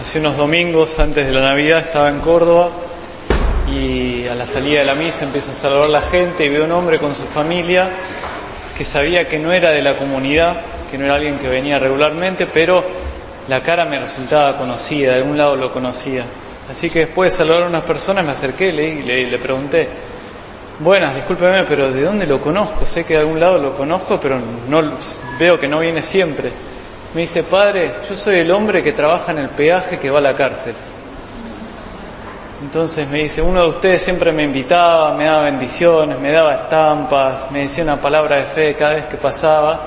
Hace unos domingos antes de la Navidad estaba en Córdoba y a la salida de la misa empieza a saludar la gente y veo un hombre con su familia que sabía que no era de la comunidad, que no era alguien que venía regularmente, pero la cara me resultaba conocida, de algún lado lo conocía. Así que después de saludar a unas personas me acerqué y le, le pregunté, buenas, discúlpeme, pero ¿de dónde lo conozco? Sé que de algún lado lo conozco, pero no veo que no viene siempre. Me dice, padre, yo soy el hombre que trabaja en el peaje que va a la cárcel. Entonces me dice, uno de ustedes siempre me invitaba, me daba bendiciones, me daba estampas, me decía una palabra de fe cada vez que pasaba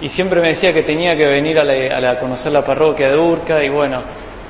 y siempre me decía que tenía que venir a, la, conocer la parroquia de Urca y bueno,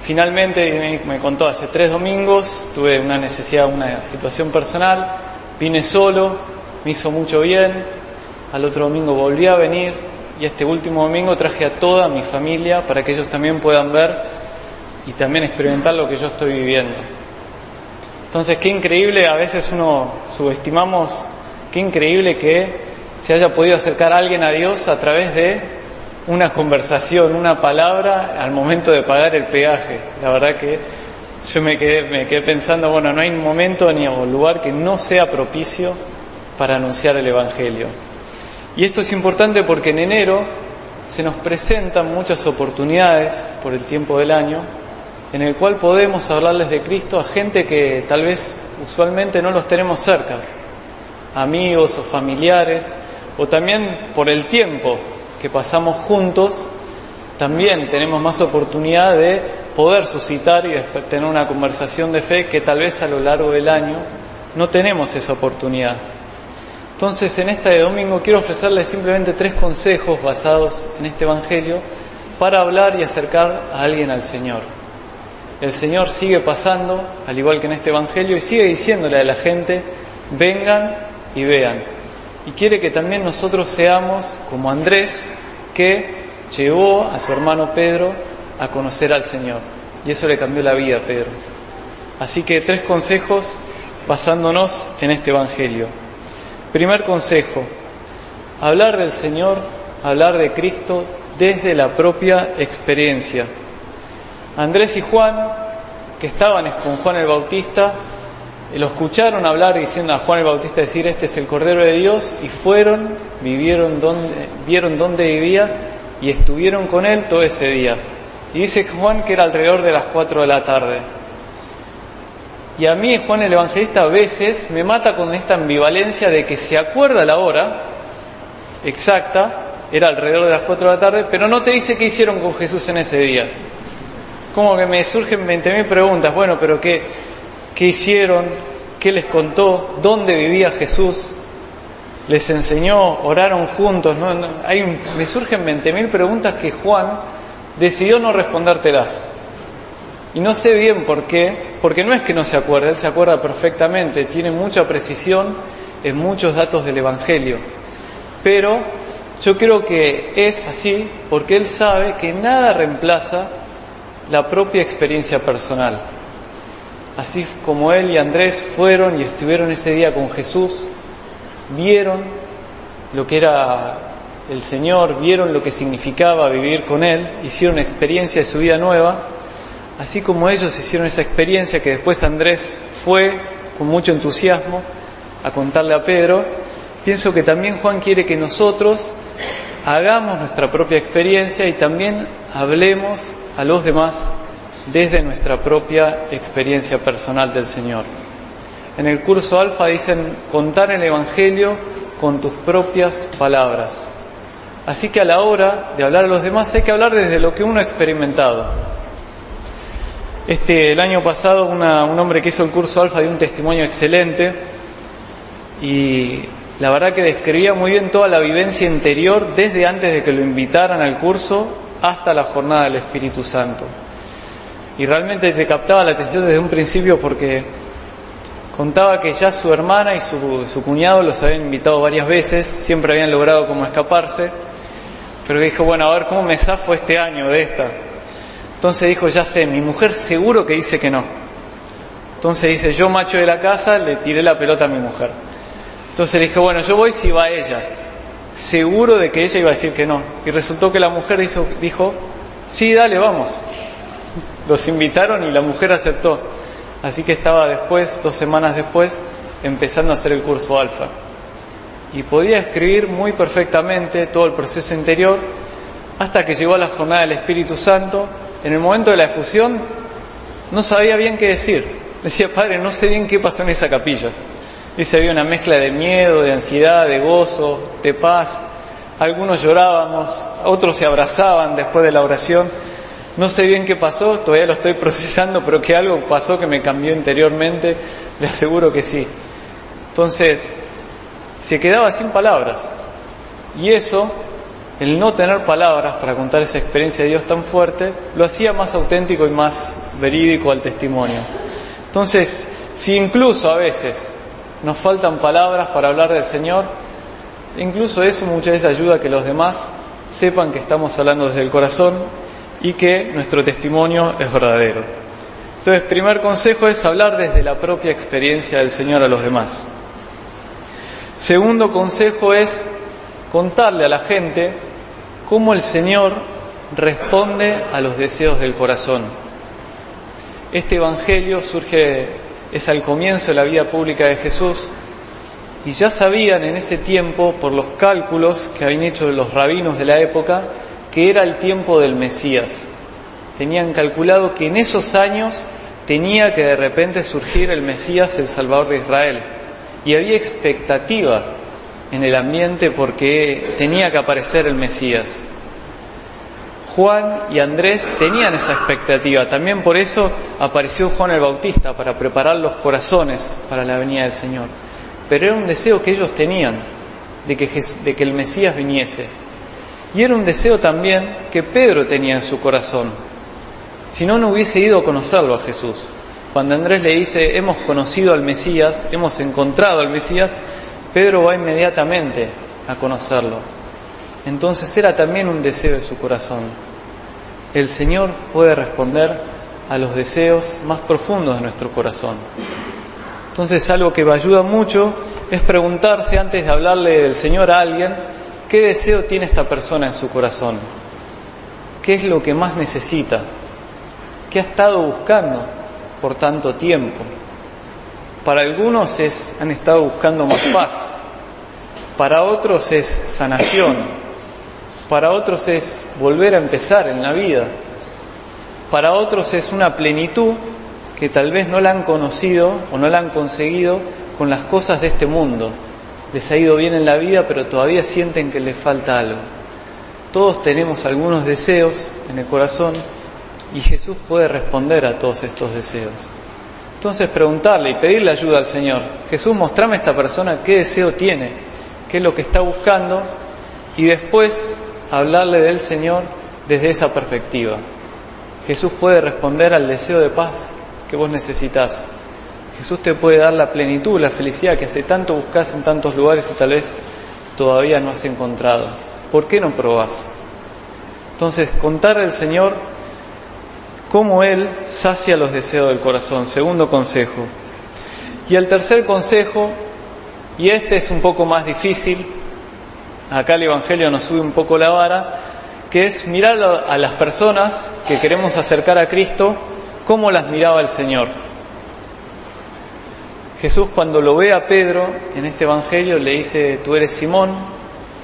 finalmente me, contó hace tres domingos, tuve una necesidad, una situación personal, vine solo, me hizo mucho bien, al otro domingo volví a venir y este último domingo traje a toda mi familia para que ellos también puedan ver y también experimentar lo que yo estoy viviendo. Entonces, qué increíble, a veces uno subestimamos, qué increíble que se haya podido acercar a alguien a Dios a través de una conversación, una palabra al momento de pagar el peaje. La verdad que yo me quedé, me quedé pensando, bueno, no hay momento ni lugar que no sea propicio para anunciar el Evangelio. Y esto es importante porque en enero se nos presentan muchas oportunidades por el tiempo del año en el cual podemos hablarles de Cristo a gente que tal vez usualmente no los tenemos cerca, amigos o familiares, o también por el tiempo que pasamos juntos, también tenemos más oportunidad de poder suscitar y tener una conversación de fe que tal vez a lo largo del año no tenemos esa oportunidad. Entonces, en este domingo quiero ofrecerles simplemente tres consejos basados en este Evangelio para hablar y acercar a alguien al Señor el Señor sigue pasando, al igual que en este Evangelio, y sigue diciéndole a la gente, vengan y vean. Y quiere que también nosotros seamos como Andrés, que llevó a su hermano Pedro a conocer al Señor. Y eso le cambió la vida a Pedro. Así que tres consejos basándonos en este Evangelio. Primer consejo, hablar del Señor, hablar de Cristo desde la propia experiencia. Andrés y Juan, que estaban con Juan el Bautista, lo escucharon hablar diciendo a Juan el Bautista decir, este es el Cordero de Dios, y fueron, vivieron donde, vieron dónde vivía y estuvieron con él todo ese día. Y dice Juan que era alrededor de las cuatro de la tarde. Y a mí Juan el Evangelista a veces me mata con esta ambivalencia de que se acuerda la hora exacta, era alrededor de las cuatro de la tarde, pero no te dice qué hicieron con Jesús en ese día como que me surgen 20.000 preguntas, bueno, pero ¿qué, ¿qué hicieron? ¿Qué les contó? ¿Dónde vivía Jesús? ¿Les enseñó? ¿Oraron juntos? ¿No? hay me surgen 20.000 preguntas que Juan decidió no respondértelas. Y no sé bien por qué, porque no es que no se acuerde, él se acuerda perfectamente, tiene mucha precisión en muchos datos del Evangelio. Pero yo creo que es así porque él sabe que nada reemplaza la propia experiencia personal. Así como él y Andrés fueron y estuvieron ese día con Jesús, vieron lo que era el Señor, vieron lo que significaba vivir con Él, hicieron experiencia de su vida nueva, así como ellos hicieron esa experiencia que después Andrés fue con mucho entusiasmo a contarle a Pedro, pienso que también Juan quiere que nosotros hagamos nuestra propia experiencia y también hablemos a los demás desde nuestra propia experiencia personal del Señor. En el curso alfa dicen contar el Evangelio con tus propias palabras. Así que a la hora de hablar a los demás hay que hablar desde lo que uno ha experimentado. Este, el año pasado un hombre que hizo el curso alfa dio un testimonio excelente y la verdad que describía muy bien toda la vivencia interior desde antes de que lo invitaran al curso hasta la jornada del Espíritu Santo. Y realmente te captaba la atención desde un principio porque contaba que ya su hermana y su, cuñado los habían invitado varias veces, siempre habían logrado como escaparse, pero dijo, bueno, a ver cómo me zafo este año de esta. Entonces dijo, ya sé, mi mujer seguro que dice que no. Entonces dice, yo macho de la casa le tiré la pelota a mi mujer. Entonces le dije, bueno, yo voy si va ella. Seguro de que ella iba a decir que no. Y resultó que la mujer dijo, sí, dale, vamos. Los invitaron y la mujer aceptó. Así que estaba después, dos semanas después, empezando a hacer el curso alfa. Y podía escribir muy perfectamente todo el proceso interior hasta que llegó a la jornada del Espíritu Santo. En el momento de la efusión no sabía bien qué decir. Decía, Padre, no sé bien qué pasó en esa capilla. Dice, había una mezcla de miedo, de ansiedad, de gozo, de paz. Algunos llorábamos, otros se abrazaban después de la oración. No sé bien qué pasó, todavía lo estoy procesando, pero que algo pasó que me cambió interiormente, le aseguro que sí. Entonces, se quedaba sin palabras. Y eso, el no tener palabras para contar esa experiencia de Dios tan fuerte, lo hacía más auténtico y más verídico al testimonio. Entonces, si incluso a veces nos faltan palabras para hablar del Señor, incluso eso muchas veces ayuda a que los demás sepan que estamos hablando desde el corazón y que nuestro testimonio es verdadero. Entonces, primer consejo es hablar desde la propia experiencia del Señor a los demás. Segundo consejo es contarle a la gente cómo el Señor responde a los deseos del corazón. Este Evangelio surge es al comienzo de la vida pública de Jesús, y ya sabían en ese tiempo, por los cálculos que habían hecho los rabinos de la época, que era el tiempo del Mesías. Tenían calculado que en esos años tenía que de repente surgir el Mesías, el Salvador de Israel. Y había expectativa en el ambiente porque tenía que aparecer el Mesías. Juan y Andrés tenían esa expectativa. También por eso apareció Juan el Bautista, para preparar los corazones para la venida del Señor. Pero era un deseo que ellos tenían, de que, el Mesías viniese. Y era un deseo también que Pedro tenía en su corazón. Si no, no hubiese ido a conocerlo a Jesús. Cuando Andrés le dice, hemos conocido al Mesías, hemos encontrado al Mesías, Pedro va inmediatamente a conocerlo. Entonces era también un deseo de su corazón. El Señor puede responder a los deseos más profundos de nuestro corazón. Entonces algo que me ayuda mucho es preguntarse antes de hablarle del Señor a alguien, ¿qué deseo tiene esta persona en su corazón? ¿Qué es lo que más necesita? ¿Qué ha estado buscando por tanto tiempo? Para algunos es, han estado buscando más paz, para otros es sanación, para otros es volver a empezar en la vida, para otros es una plenitud que tal vez no la han conocido o no la han conseguido con las cosas de este mundo. Les ha ido bien en la vida, pero todavía sienten que les falta algo. Todos tenemos algunos deseos en el corazón y Jesús puede responder a todos estos deseos. Entonces preguntarle y pedirle ayuda al Señor. Jesús, mostrame a esta persona qué deseo tiene, qué es lo que está buscando y después hablarle del Señor desde esa perspectiva. Jesús puede responder al deseo de paz que vos necesitas. Jesús te puede dar la plenitud, la felicidad que hace tanto buscas en tantos lugares y tal vez todavía no has encontrado. ¿Por qué no probás? Entonces, contar al Señor cómo Él sacia los deseos del corazón. Segundo consejo. Y el tercer consejo, y este es un poco más difícil, acá el Evangelio nos sube un poco la vara, que es mirar a las personas que queremos acercar a Cristo, cómo las miraba el Señor. Jesús cuando lo ve a Pedro en este Evangelio le dice, tú eres Simón,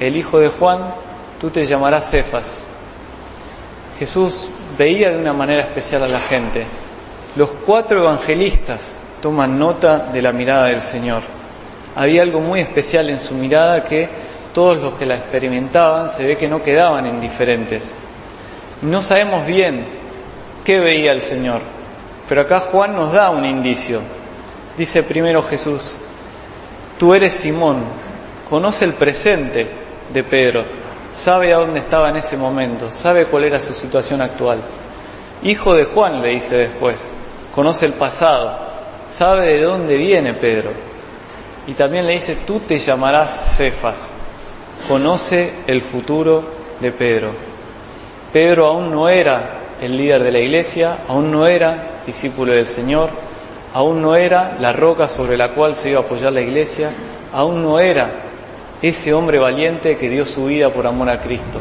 el hijo de Juan, tú te llamarás Cefas. Jesús veía de una manera especial a la gente. Los cuatro evangelistas toman nota de la mirada del Señor. Había algo muy especial en su mirada que todos los que la experimentaban se ve que no quedaban indiferentes. No sabemos bien qué veía el Señor, pero acá Juan nos da un indicio. Dice primero Jesús, tú eres Simón, conoce el presente de Pedro, sabe a dónde estaba en ese momento, sabe cuál era su situación actual. Hijo de Juan, le dice después, conoce el pasado, sabe de dónde viene Pedro. Y también le dice, tú te llamarás Cefas, conoce el futuro de Pedro. Pedro aún no era el líder de la iglesia, aún no era discípulo del Señor, aún no era la roca sobre la cual se iba a apoyar la iglesia, aún no era ese hombre valiente que dio su vida por amor a Cristo.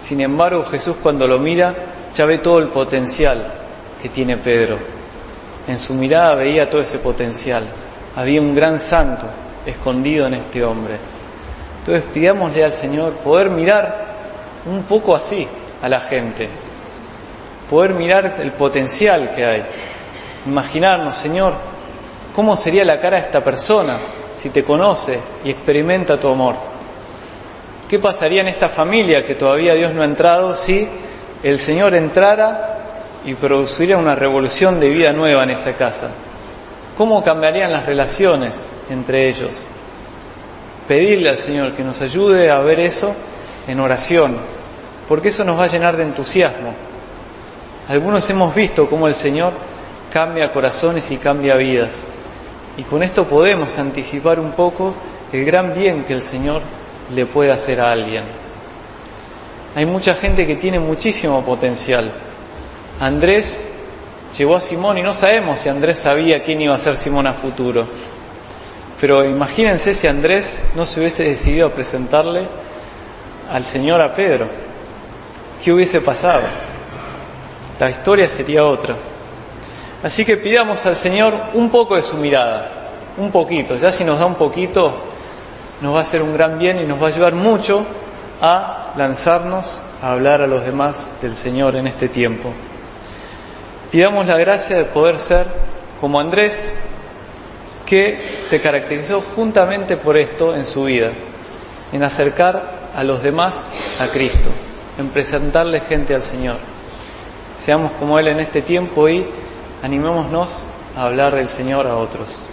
Sin embargo, Jesús cuando lo mira ya ve todo el potencial que tiene Pedro. En su mirada veía todo ese potencial. Había un gran santo escondido en este hombre. Entonces pidámosle al Señor poder mirar un poco así a la gente, poder mirar el potencial que hay, imaginarnos, Señor, cómo sería la cara de esta persona si te conoce y experimenta tu amor. ¿Qué pasaría en esta familia que todavía Dios no ha entrado si el Señor entrara y produciría una revolución de vida nueva en esa casa? ¿Cómo cambiarían las relaciones entre ellos? Pedirle al Señor que nos ayude a ver eso en oración, porque eso nos va a llenar de entusiasmo. Algunos hemos visto cómo el Señor cambia corazones y cambia vidas. Y con esto podemos anticipar un poco el gran bien que el Señor le puede hacer a alguien. Hay mucha gente que tiene muchísimo potencial. Andrés llegó a Simón y no sabemos si Andrés sabía quién iba a ser Simón a futuro. Pero imagínense si Andrés no se hubiese decidido a presentarle al Señor a Pedro. ¿Qué hubiese pasado? La historia sería otra. Así que pidamos al Señor un poco de su mirada, un poquito. Ya si nos da un poquito, nos va a hacer un gran bien y nos va a ayudar mucho a lanzarnos a hablar a los demás del Señor en este tiempo. Pidamos la gracia de poder ser como Andrés, que se caracterizó juntamente por esto en su vida, en acercar a los demás a Cristo, en presentarle gente al Señor. Seamos como Él en este tiempo y animémonos a hablar del Señor a otros.